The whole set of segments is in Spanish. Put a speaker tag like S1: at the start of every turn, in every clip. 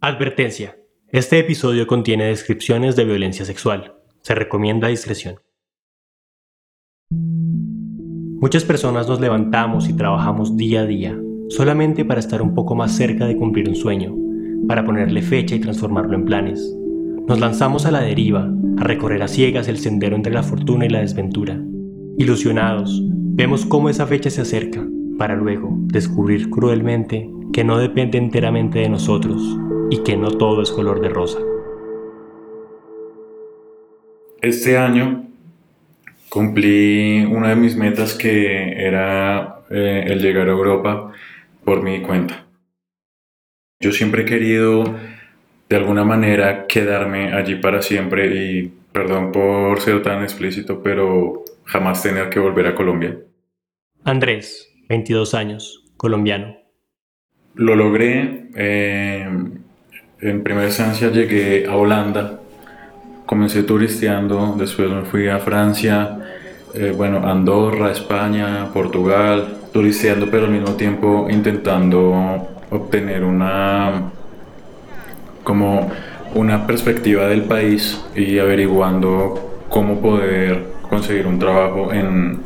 S1: Advertencia. Este episodio contiene descripciones de violencia sexual. Se recomienda discreción. Muchas personas nos levantamos y trabajamos día a día, solamente para estar un poco más cerca de cumplir un sueño, para ponerle fecha y transformarlo en planes. Nos lanzamos a la deriva, a recorrer a ciegas el sendero entre la fortuna y la desventura. Ilusionados, vemos cómo esa fecha se acerca, para luego descubrir cruelmente que no depende enteramente de nosotros, y que no todo es color de rosa.
S2: Este año cumplí una de mis metas que era eh, el llegar a Europa por mi cuenta. Yo siempre he querido de alguna manera quedarme allí para siempre y perdón por ser tan explícito, pero jamás tener que volver a Colombia.
S1: Andrés, 22 años, colombiano.
S2: Lo logré. Eh, en primera instancia llegué a Holanda, comencé turisteando, después me fui a Francia, eh, bueno, Andorra, España, Portugal, turisteando pero al mismo tiempo intentando obtener una como una perspectiva del país y averiguando cómo poder conseguir un trabajo en,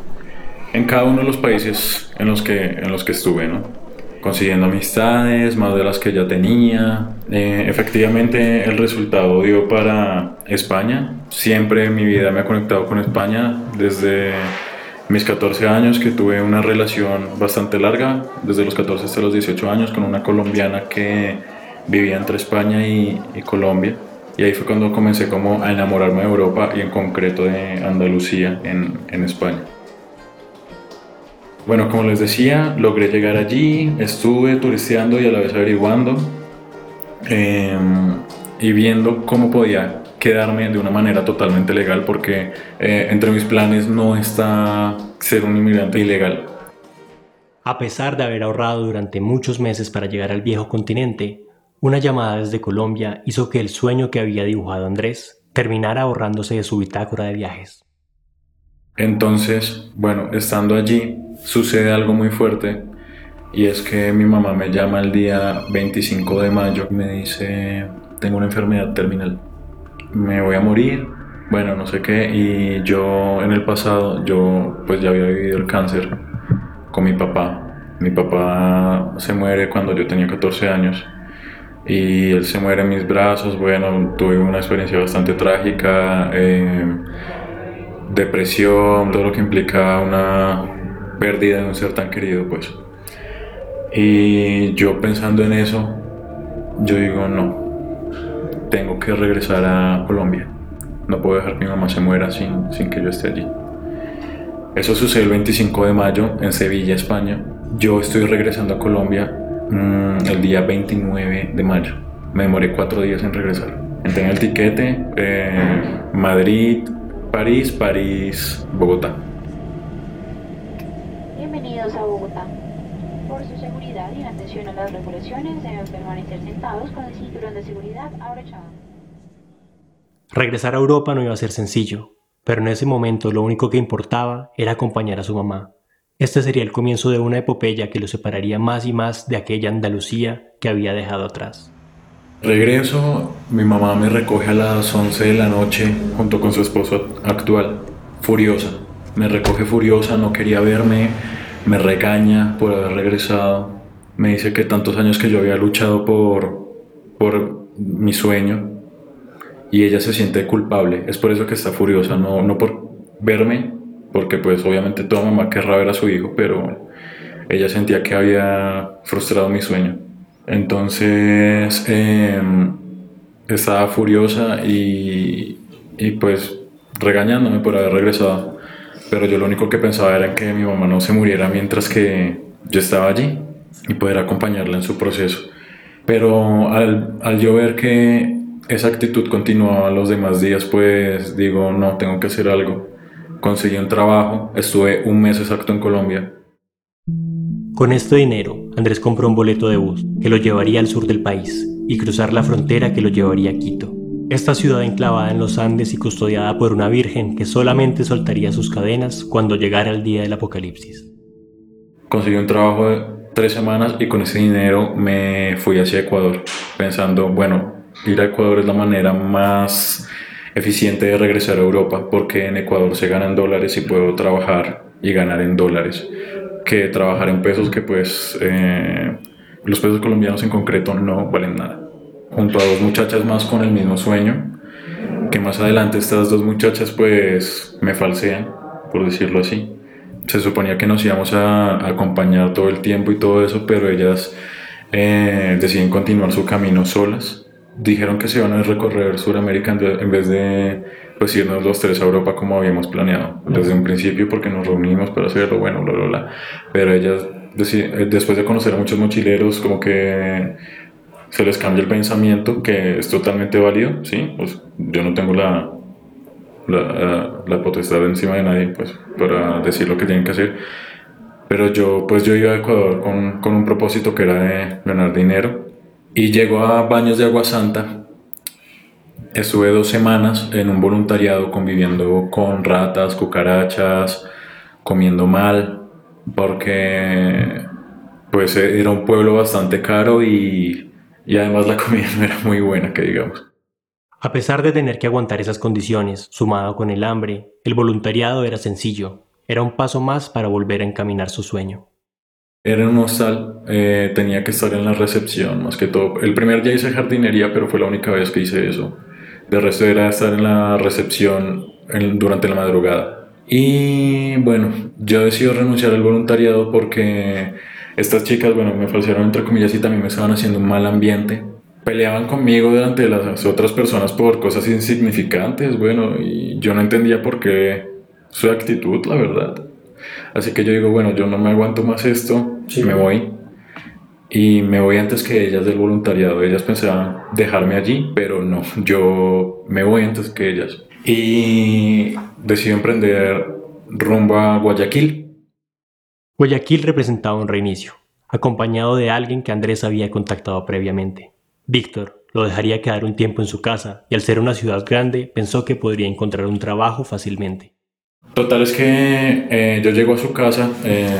S2: en cada uno de los países en los que, en los que estuve, ¿no? Consiguiendo amistades, más de las que ya tenía. Eh, efectivamente el resultado dio para España. Siempre mi vida me ha conectado con España desde mis 14 años que tuve una relación bastante larga, desde los 14 hasta los 18 años, con una colombiana que vivía entre España y, Colombia. Y ahí fue cuando comencé como a enamorarme de Europa y en concreto de Andalucía en España. Bueno, como les decía, logré llegar allí, estuve turisteando y a la vez averiguando em, y viendo cómo podía quedarme de una manera totalmente legal porque eh, entre mis planes no está ser un inmigrante ilegal.
S1: A pesar de haber ahorrado durante muchos meses para llegar al viejo continente, una llamada desde Colombia hizo que el sueño que había dibujado Andrés terminara ahorrándose de su bitácora de viajes.
S2: Entonces, bueno, estando allí, sucede algo muy fuerte y es que mi mamá me llama el día 25 de mayo y me dice, tengo una enfermedad terminal, me voy a morir, bueno, no sé qué, y yo en el pasado, yo pues ya había vivido el cáncer con mi papá. Mi papá se muere cuando yo tenía 14 años y él se muere en mis brazos, bueno, tuve una experiencia bastante trágica. Eh, depresión, todo lo que implica una pérdida de un ser tan querido, pues. Y yo pensando en eso, yo digo, no, tengo que regresar a Colombia. No puedo dejar que mi mamá se muera sin, sin que yo esté allí. Eso sucede el 25 de mayo en Sevilla, España. Yo estoy regresando a Colombia mm, el día 29 de mayo. Me demoré cuatro días en regresar. Entré en el tiquete, eh, Madrid, París, París, Bogotá.
S3: Bienvenidos a Bogotá. Por su seguridad y en atención a las regulaciones deben permanecer sentados con el cinturón de seguridad abrochado.
S1: Regresar a Europa no iba a ser sencillo, pero en ese momento lo único que importaba era acompañar a su mamá. Este sería el comienzo de una epopeya que lo separaría más y más de aquella Andalucía que había dejado atrás.
S2: Regreso, mi mamá me recoge a las 11 de la noche junto con su esposo actual, furiosa. Me recoge furiosa, no quería verme, me regaña por haber regresado. Me dice que tantos años que yo había luchado por, por mi sueño y ella se siente culpable. Es por eso que está furiosa, no, no por verme, porque pues obviamente toda mamá querrá ver a su hijo, pero ella sentía que había frustrado mi sueño. Entonces em, estaba furiosa y, y pues regañándome por haber regresado. Pero yo lo único que pensaba era que mi mamá no se muriera mientras que yo estaba allí y poder acompañarla en su proceso. Pero al, al yo ver que esa actitud continuaba los demás días, pues digo, no, tengo que hacer algo. Conseguí un trabajo, estuve un mes exacto en Colombia.
S1: Con este dinero, Andrés compró un boleto de bus que lo llevaría al sur del país y cruzar la frontera que lo llevaría a Quito. Esta ciudad enclavada en los Andes y custodiada por una virgen que solamente soltaría sus cadenas cuando llegara el día del apocalipsis.
S2: Conseguí un trabajo de tres semanas y con ese dinero me fui hacia Ecuador, pensando, bueno, ir a Ecuador es la manera más eficiente de regresar a Europa, porque en Ecuador se ganan dólares y puedo trabajar y ganar en dólares, que trabajar en pesos que pues eh, los pesos colombianos en concreto no valen nada. Junto a dos muchachas más con el mismo sueño, que más adelante estas dos muchachas pues me falsean, por decirlo así. Se suponía que nos íbamos a acompañar todo el tiempo y todo eso, pero ellas eh, deciden continuar su camino solas dijeron que se iban a recorrer Sudamérica en vez de pues irnos los tres a Europa como habíamos planeado desde un principio porque nos reunimos para hacerlo, bueno, bla, bla, bla. Pero ellas, eh, después de conocer a muchos mochileros, como que se les cambia el pensamiento, que es totalmente válido, ¿sí? Pues yo no tengo la, la, la potestad encima de nadie, pues, para decir lo que tienen que hacer. Pero yo, pues yo iba a Ecuador con, con un propósito que era de ganar dinero y llegó a Baños de Agua Santa. Estuve dos semanas en un voluntariado conviviendo con ratas, cucarachas, comiendo mal, porque pues era un pueblo bastante caro y, y además la comida no era muy buena, que digamos.
S1: A pesar de tener que aguantar esas condiciones, sumado con el hambre, el voluntariado era sencillo, era un paso más para volver a encaminar su sueño.
S2: Era un hostal, eh, tenía que estar en la recepción más que todo. El primer día hice jardinería, pero fue la única vez que hice eso. De resto era estar en la recepción durante la madrugada. Y bueno, yo decido renunciar al voluntariado porque estas chicas, bueno, me falsearon entre comillas y también me estaban haciendo un mal ambiente. Peleaban conmigo delante de las otras personas por cosas insignificantes, bueno, y yo no entendía por qué su actitud, la verdad. Así que yo digo, bueno, yo no me aguanto más esto, me voy. Y me voy antes que ellas del voluntariado. Ellas pensaban dejarme allí, pero no, yo me voy antes que ellas. Y decido emprender rumbo a Guayaquil.
S1: Guayaquil representaba un reinicio, acompañado de alguien que Andrés había contactado previamente. Víctor lo dejaría quedar un tiempo en su casa y al ser una ciudad grande pensó que podría encontrar un trabajo fácilmente.
S2: Total es que eh, yo llego a su casa, eh,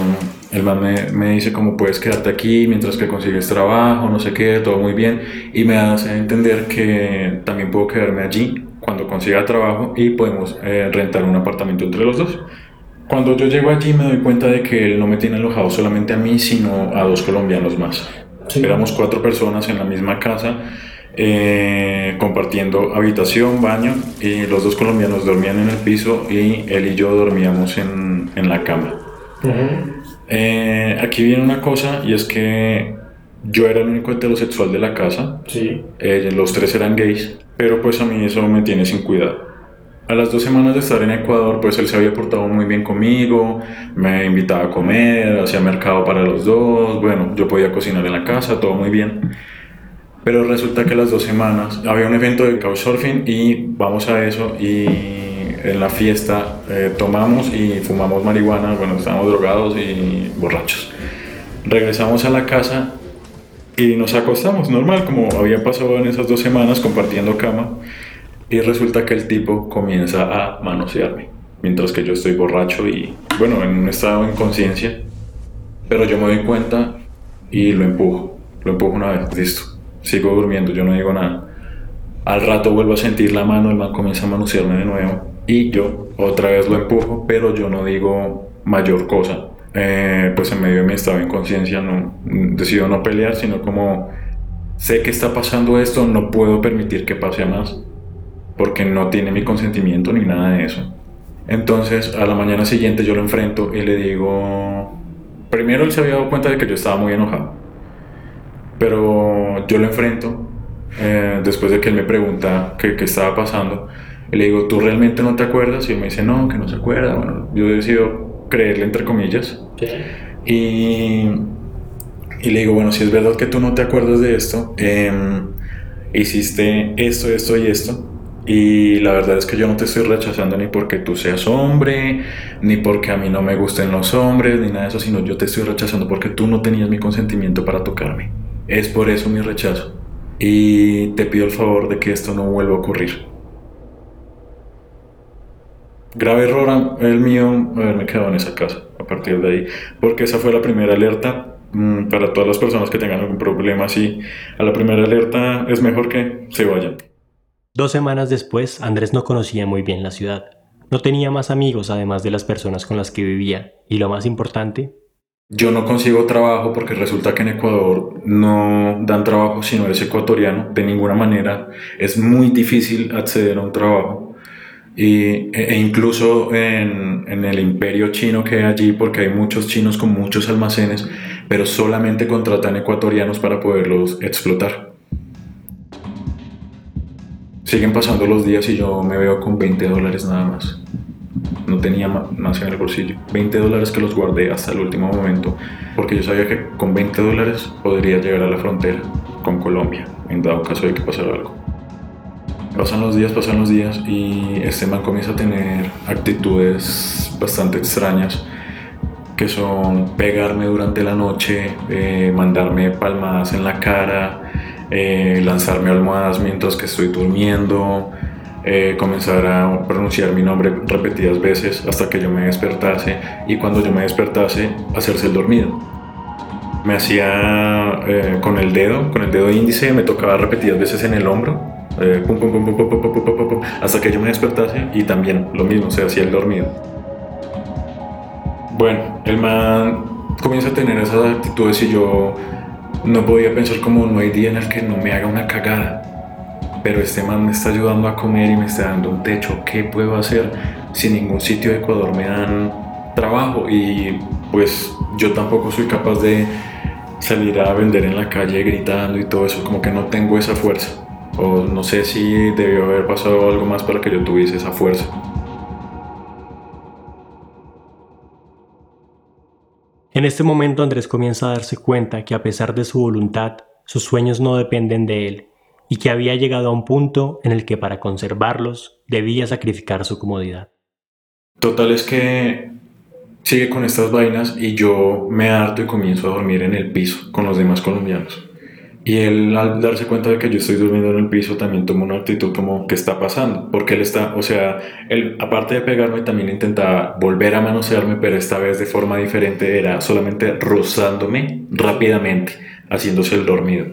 S2: el man me, dice cómo puedes quedarte aquí mientras que consigues trabajo, no sé qué, todo muy bien, y me hace entender que también puedo quedarme allí cuando consiga trabajo y podemos eh, rentar un apartamento entre los dos. Cuando yo llego allí me doy cuenta de que él no me tiene alojado solamente a mí, sino a dos colombianos más. Éramos cuatro personas en la misma casa eh, compartiendo habitación, baño, y los dos colombianos dormían en el piso y él y yo dormíamos en, en la cama. Eh, aquí viene una cosa y es que yo era el único heterosexual de la casa,
S1: sí.
S2: Eh, los tres eran gays, pero pues a mí eso me tiene sin cuidado. A las dos semanas de estar en Ecuador, pues él se había portado muy bien conmigo, me invitaba a comer, hacía mercado para los dos, bueno, yo podía cocinar en la casa, todo muy bien. Pero resulta que las dos semanas había un evento de couchsurfing y vamos a eso y en la fiesta eh, tomamos y fumamos marihuana, bueno, estábamos drogados y borrachos. Regresamos a la casa y nos acostamos normal, como había pasado en esas dos semanas compartiendo cama. Y resulta que el tipo comienza a manosearme, mientras que yo estoy borracho y, bueno, en un estado de inconsciencia. Pero yo me doy cuenta y lo empujo, lo empujo una vez, listo sigo durmiendo, yo no digo nada. Al rato vuelvo a sentir la mano, el man comienza a manosearme de nuevo y yo otra vez lo empujo, pero yo no digo mayor cosa. Eh, pues en medio de mi estado de inconsciencia no, decido no pelear, sino como sé que está pasando esto, no puedo permitir que pase más, porque no tiene mi consentimiento ni nada de eso. Entonces a la mañana siguiente yo lo enfrento y le digo, primero él se había dado cuenta de que yo estaba muy enojado. Pero yo lo enfrento eh, después de que él me pregunta qué, qué estaba pasando. Y le digo, ¿tú realmente no te acuerdas? Y él me dice, no, que no se acuerda. Bueno, yo decido creerle entre comillas. Y, y le digo, bueno, si es verdad que tú no te acuerdas de esto, em, hiciste esto, esto y esto. Y la verdad es que yo no te estoy rechazando ni porque tú seas hombre, ni porque a mí no me gusten los hombres, ni nada de eso, sino yo te estoy rechazando porque tú no tenías mi consentimiento para tocarme. Es por eso mi rechazo. Y te pido el favor de que esto no vuelva a ocurrir. Grave error el mío haberme quedado en esa casa a partir de ahí, porque esa fue la primera alerta mm, para todas las personas que tengan algún problema así. A la primera alerta es mejor que se vayan.
S1: Dos semanas después, Andrés no conocía muy bien la ciudad. No tenía más amigos además de las personas con las que vivía. Y lo más importante,
S2: yo no consigo trabajo porque resulta que en Ecuador no dan trabajo si no eres ecuatoriano. De ninguna manera es muy difícil acceder a un trabajo. Y, e, e incluso en, en, el imperio chino que hay allí, porque hay muchos chinos con muchos almacenes, pero solamente contratan ecuatorianos para poderlos explotar. Siguen pasando los días y yo me veo con 20 dólares nada más. No tenía más en el bolsillo. 20 dólares que los guardé hasta el último momento porque yo sabía que con 20 dólares podría llegar a la frontera con Colombia en dado caso de que pasara algo. Pasan los días, pasan los días y este man comienza a tener actitudes bastante extrañas que son pegarme durante la noche, eh, mandarme palmadas en la cara, eh, lanzarme almohadas mientras que estoy durmiendo, eh, comenzar a pronunciar mi nombre repetidas veces hasta que yo me despertase y cuando yo me despertase hacerse el dormido. Me hacía eh, con el dedo, con el dedo índice, me tocaba repetidas veces en el hombro, hasta que yo me despertase y también lo mismo, se hacía el dormido. Bueno, el man comienza a tener esas actitudes y yo no podía pensar como no hay día en el que no me haga una cagada. Pero este man me está ayudando a comer y me está dando un techo. ¿Qué puedo hacer si en ningún sitio de Ecuador me dan trabajo? Y pues yo tampoco soy capaz de salir a vender en la calle gritando y todo eso. Como que no tengo esa fuerza. O no sé si debió haber pasado algo más para que yo tuviese esa fuerza.
S1: En este momento Andrés comienza a darse cuenta que a pesar de su voluntad, sus sueños no dependen de él y que había llegado a un punto en el que para conservarlos debía sacrificar su comodidad.
S2: Total es que sigue con estas vainas y yo me harto y comienzo a dormir en el piso con los demás colombianos. Y él al darse cuenta de que yo estoy durmiendo en el piso también toma una actitud como ¿qué está pasando? Porque él está, o sea, él aparte de pegarme también intentaba volver a manosearme, pero esta vez de forma diferente, era solamente rozándome rápidamente, haciéndose el dormido.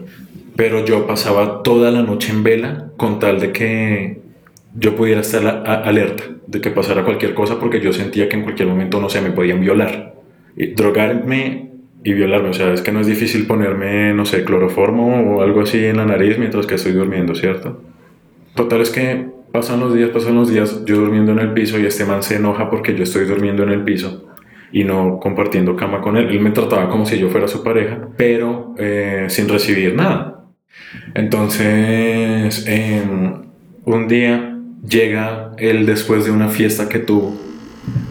S2: Pero yo pasaba toda la noche en vela con tal de que yo pudiera estar alerta, de que pasara cualquier cosa porque yo sentía que en cualquier momento, no sé, me podían violar. Y drogarme y violarme. O sea, es que no es difícil ponerme, no sé, cloroformo o algo así en la nariz mientras que estoy durmiendo, ¿cierto? Total es que pasan los días, pasan los días, yo durmiendo en el piso y este man se enoja porque yo estoy durmiendo en el piso y no compartiendo cama con él. Él me trataba como si yo fuera su pareja, pero eh, sin recibir nada. Entonces, em, un día llega él después de una fiesta que tuvo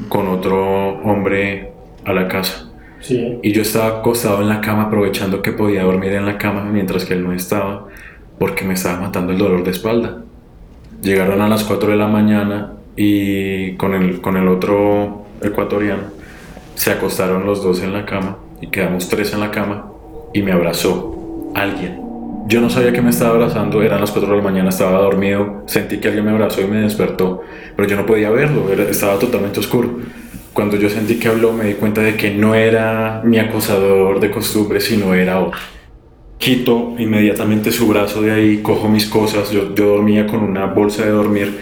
S2: con otro hombre a la casa y yo estaba acostado en la cama aprovechando que podía dormir en la cama mientras que él no estaba, porque me estaba matando el dolor de espalda. Llegaron a las 4 de la mañana y con el, con el otro ecuatoriano se acostaron los dos en la cama y quedamos tres en la cama y me abrazó alguien. Yo no sabía que me estaba abrazando, eran las 4 de la mañana, estaba dormido, sentí que alguien me abrazó y me despertó, pero yo no podía verlo, estaba totalmente oscuro. Cuando yo sentí que habló me di cuenta de que no era mi acosador de costumbre, sino era otro. Quito inmediatamente su brazo de ahí, cojo mis cosas, yo, yo dormía con una bolsa de dormir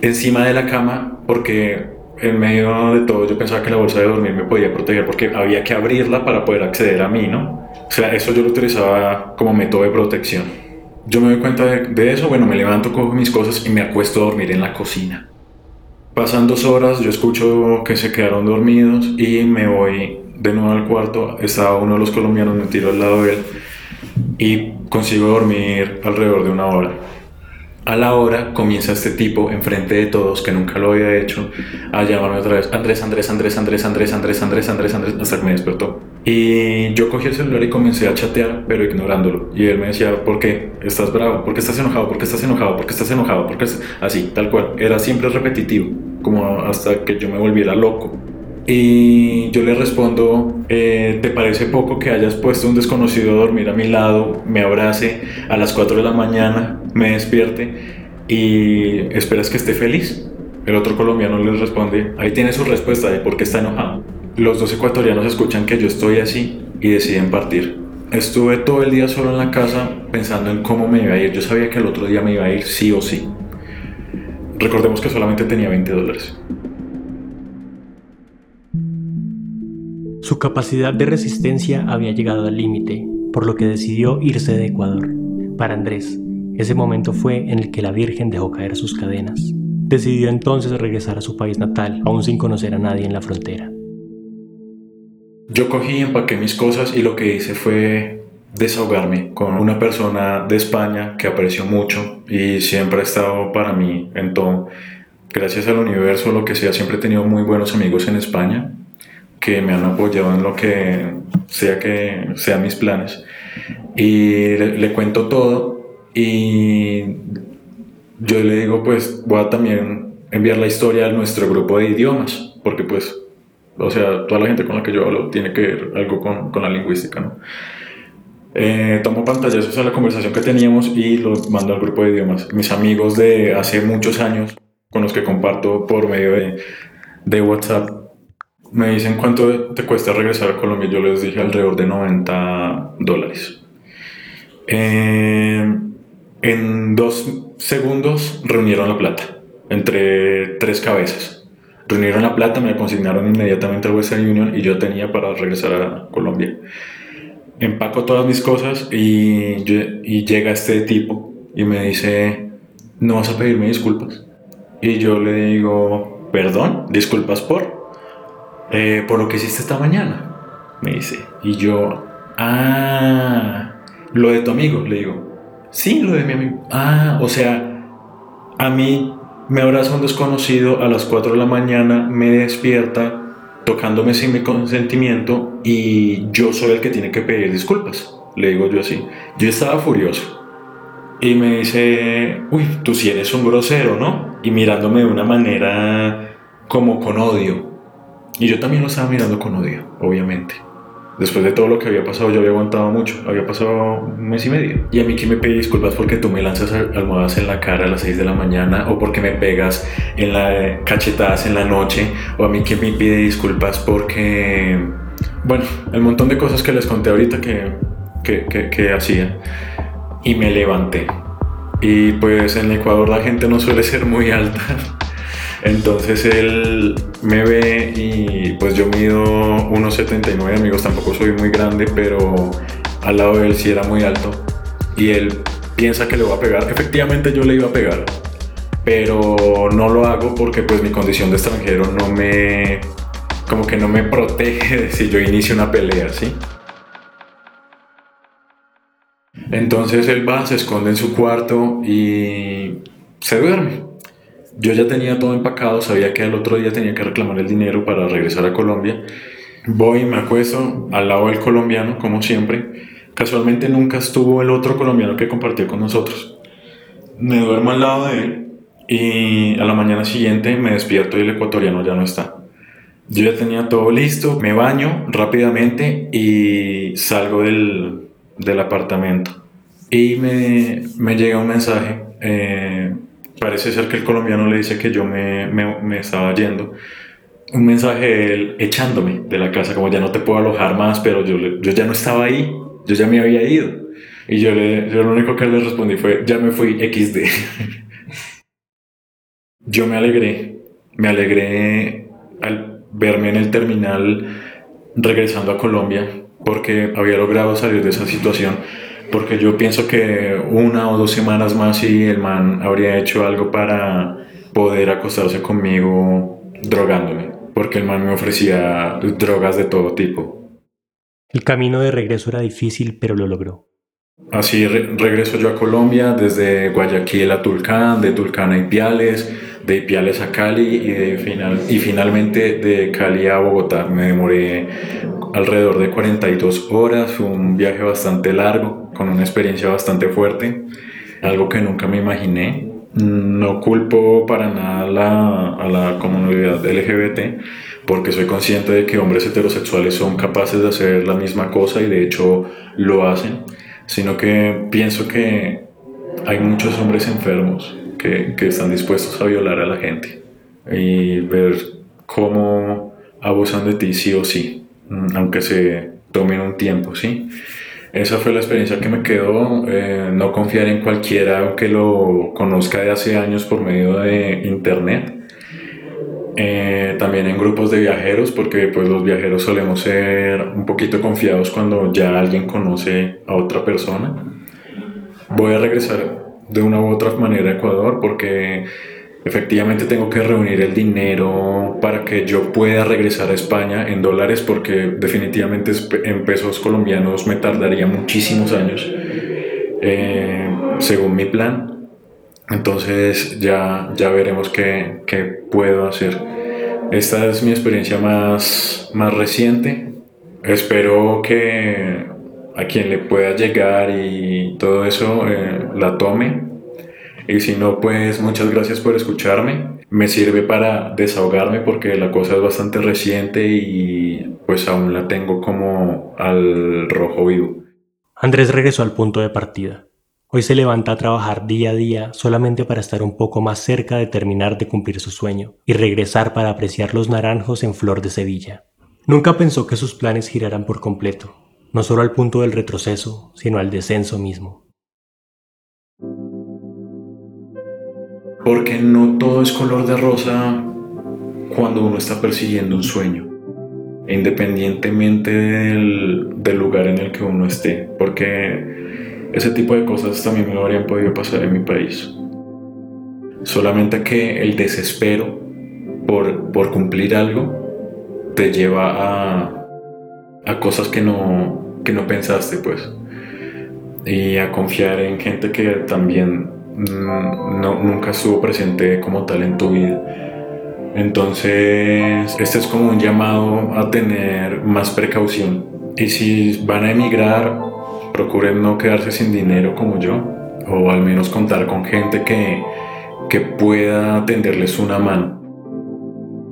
S2: encima de la cama porque en medio de todo yo pensaba que la bolsa de dormir me podía proteger porque había que abrirla para poder acceder a mí, ¿no? O sea, eso yo lo utilizaba como método de protección. Yo me doy cuenta de, de eso, bueno, me levanto, cojo mis cosas y me acuesto a dormir en la cocina. Pasan dos horas, yo escucho que se quedaron dormidos y me voy de nuevo al cuarto, estaba uno de los colombianos, me tiro al lado de él y consigo dormir alrededor de una hora. A la hora comienza este tipo, enfrente de todos, que nunca lo había hecho, a llamarme otra vez, Andrés, Andrés, Andrés, Andrés, Andrés, Andrés, Andrés, Andrés, Andrés, hasta que me despertó. Y yo cogí el celular y comencé a chatear, pero ignorándolo. Y él me decía, ¿por qué? ¿Estás bravo? ¿Por qué estás enojado? ¿Por qué estás enojado? ¿Por qué estás enojado? ¿Por qué Así, tal cual. Era siempre repetitivo, como hasta que yo me volviera loco. Y yo le respondo, eh, ¿te parece poco que hayas puesto un desconocido a dormir a mi lado, me abrace a las 4 de la mañana, me despierte y esperas que esté feliz? El otro colombiano le responde, ahí tiene su respuesta de por qué está enojado. Los dos ecuatorianos escuchan que yo estoy así y deciden partir. Estuve todo el día solo en la casa pensando en cómo me iba a ir. Yo sabía que el otro día me iba a ir sí o sí. Recordemos que solamente tenía 20 dólares.
S1: Su capacidad de resistencia había llegado al límite, por lo que decidió irse de Ecuador. Para Andrés, ese momento fue en el que la Virgen dejó caer sus cadenas. Decidió entonces regresar a su país natal, aún sin conocer a nadie en la frontera.
S2: Yo cogí, empaqué mis cosas y lo que hice fue desahogarme con una persona de España que aprecio mucho y siempre ha estado para mí en todo. Gracias al universo, lo que sea, siempre he tenido muy buenos amigos en España que me han apoyado en lo que sea que sean mis planes. Y le, cuento todo y yo le digo, pues voy a también enviar la historia a nuestro grupo de idiomas, porque pues, o sea, toda la gente con la que yo hablo tiene que ver algo con, con la lingüística, ¿no? Eh, tomo pantallazos a la conversación que teníamos y lo mando al grupo de idiomas. Mis amigos de hace muchos años, con los que comparto por medio de, de WhatsApp, me dicen cuánto te cuesta regresar a Colombia. Yo les dije alrededor de 90 dólares. Eh, en dos segundos reunieron la plata entre tres cabezas. Reunieron la plata, me consignaron inmediatamente al Western Union y yo tenía para regresar a Colombia. Empaco todas mis cosas y, y llega este tipo y me dice, ¿no vas a pedirme disculpas? Y yo le digo, perdón, disculpas por. Eh, por lo que hiciste esta mañana, me dice. Y yo, ah, lo de tu amigo, le digo. Sí, lo de mi amigo. Ah, o sea, a mí me abraza un desconocido a las 4 de la mañana, me despierta tocándome sin mi consentimiento y yo soy el que tiene que pedir disculpas. Le digo yo así. Yo estaba furioso. Y me dice, uy, tú sí eres un grosero, ¿no? Y mirándome de una manera como con odio. Y yo también lo estaba mirando con odio, obviamente. Después de todo lo que había pasado, yo había aguantado mucho. Había pasado un mes y medio. Y a mí que me pedí disculpas porque tú me lanzas almohadas en la cara a las 6 de la mañana o porque me pegas en la cachetadas en la noche o a mí que me pide disculpas porque... Bueno, el montón de cosas que les conté ahorita que, que, que, que hacía. Y me levanté. Y pues en Ecuador la gente no suele ser muy alta. Entonces él me ve y pues yo mido 1,79 amigos, tampoco soy muy grande, pero al lado de él sí era muy alto. Y él piensa que le voy a pegar. Efectivamente yo le iba a pegar, pero no lo hago porque pues mi condición de extranjero no me... como que no me protege si yo inicio una pelea, ¿sí? Entonces él va, se esconde en su cuarto y se duerme. Yo ya tenía todo empacado, sabía que el otro día tenía que reclamar el dinero para regresar a Colombia. Voy me acuesto al lado del colombiano, como siempre. Casualmente nunca estuvo el otro colombiano que compartió con nosotros. Me duermo al lado de él y a la mañana siguiente me despierto y el ecuatoriano ya no está. Yo ya tenía todo listo, me baño rápidamente y salgo del, del apartamento. Y me, me llega un mensaje. Eh, parece ser que el colombiano le dice que yo me, me, estaba yendo. Un mensaje de él echándome de la casa, como ya no te puedo alojar más, pero yo, yo ya no estaba ahí, yo ya me había ido. Y yo, le, yo lo único que le respondí fue, ya me fui XD. yo me alegré, me alegré al verme en el terminal regresando a Colombia, porque había logrado salir de esa situación porque yo pienso que una o dos semanas más y el man habría hecho algo para poder acostarse conmigo drogándome. porque el man me ofrecía drogas de todo tipo.
S1: El camino de regreso era difícil, pero lo logró.
S2: Así regreso yo a Colombia, desde Guayaquil a Tulcán, de Tulcán a Ipiales, de Ipiales a Cali y, de final, y finalmente de Cali a Bogotá. Me demoré alrededor de 42 horas, fue un viaje bastante largo, con una experiencia bastante fuerte, algo que nunca me imaginé. No culpo para nada la, a la comunidad LGBT porque soy consciente de que hombres heterosexuales son capaces de hacer la misma cosa y de hecho lo hacen, sino que pienso que hay muchos hombres enfermos que, que están dispuestos a violar a la gente y ver cómo abusan de ti sí o sí, aunque se tomen un tiempo, ¿sí? Esa fue la experiencia que me quedó, eh, no confiar en cualquiera que lo conozca de hace años por medio de internet. Eh, también en grupos de viajeros, porque pues los viajeros solemos ser un poquito confiados cuando ya alguien conoce a otra persona. Voy a regresar de una u otra manera a Ecuador porque efectivamente tengo que reunir el dinero para que yo pueda regresar a España en dólares porque definitivamente en pesos colombianos me tardaría muchísimos años eh, según mi plan. Entonces ya, ya veremos qué, qué, puedo hacer. Esta es mi experiencia más, más reciente. Espero que a quien le pueda llegar y todo eso eh, la tome y si no, pues muchas gracias por escucharme. Me sirve para desahogarme porque la cosa es bastante reciente y pues aún la tengo como al rojo vivo.
S1: Andrés regresó al punto de partida. Hoy se levanta a trabajar día a día solamente para estar un poco más cerca de terminar de cumplir su sueño y regresar para apreciar los naranjos en flor de Sevilla. Nunca pensó que sus planes giraran por completo, no solo al punto del retroceso, sino al descenso mismo.
S2: Porque no todo es color de rosa cuando uno está persiguiendo un sueño, independientemente del, lugar en el que uno esté, porque ese tipo de cosas también me habrían podido pasar en mi país. Solamente que el desespero por, por cumplir algo te lleva a, a cosas que no, que no pensaste, pues. Y a confiar en gente que también no, nunca estuvo presente como tal en tu vida. Entonces, este es como un llamado a tener más precaución. Y si van a emigrar, procuren no quedarse sin dinero como yo, o al menos contar con gente que, que pueda tenderles una mano.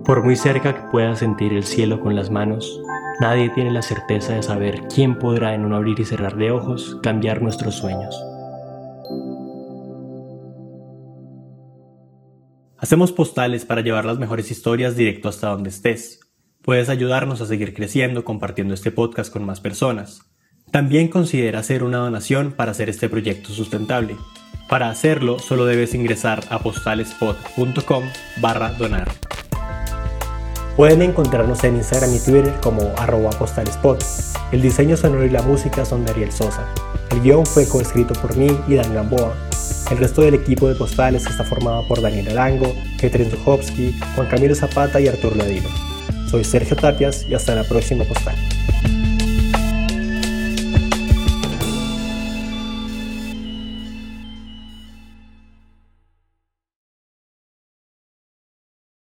S1: Por muy cerca que pueda sentir el cielo con las manos, nadie tiene la certeza de saber quién podrá en un abrir y cerrar de ojos cambiar nuestros sueños. Hacemos postales para llevar las mejores historias directo hasta donde estés. Puedes ayudarnos a seguir creciendo compartiendo este podcast con más personas. También considera hacer una donación para hacer este proyecto sustentable. Para hacerlo, solo debes ingresar a postalespod.com barra donar. Pueden encontrarnos en Instagram y Twitter como arroba postalespod. El diseño sonoro y la música son de Ariel Sosa. El guion fue coescrito por mí y Dan Gamboa. El resto del equipo de postales está formado por Daniel Arango, Ketrin Zuchowski, Juan Camilo Zapata y Arturo Ladino. Soy Sergio Tapias y hasta la próxima postal.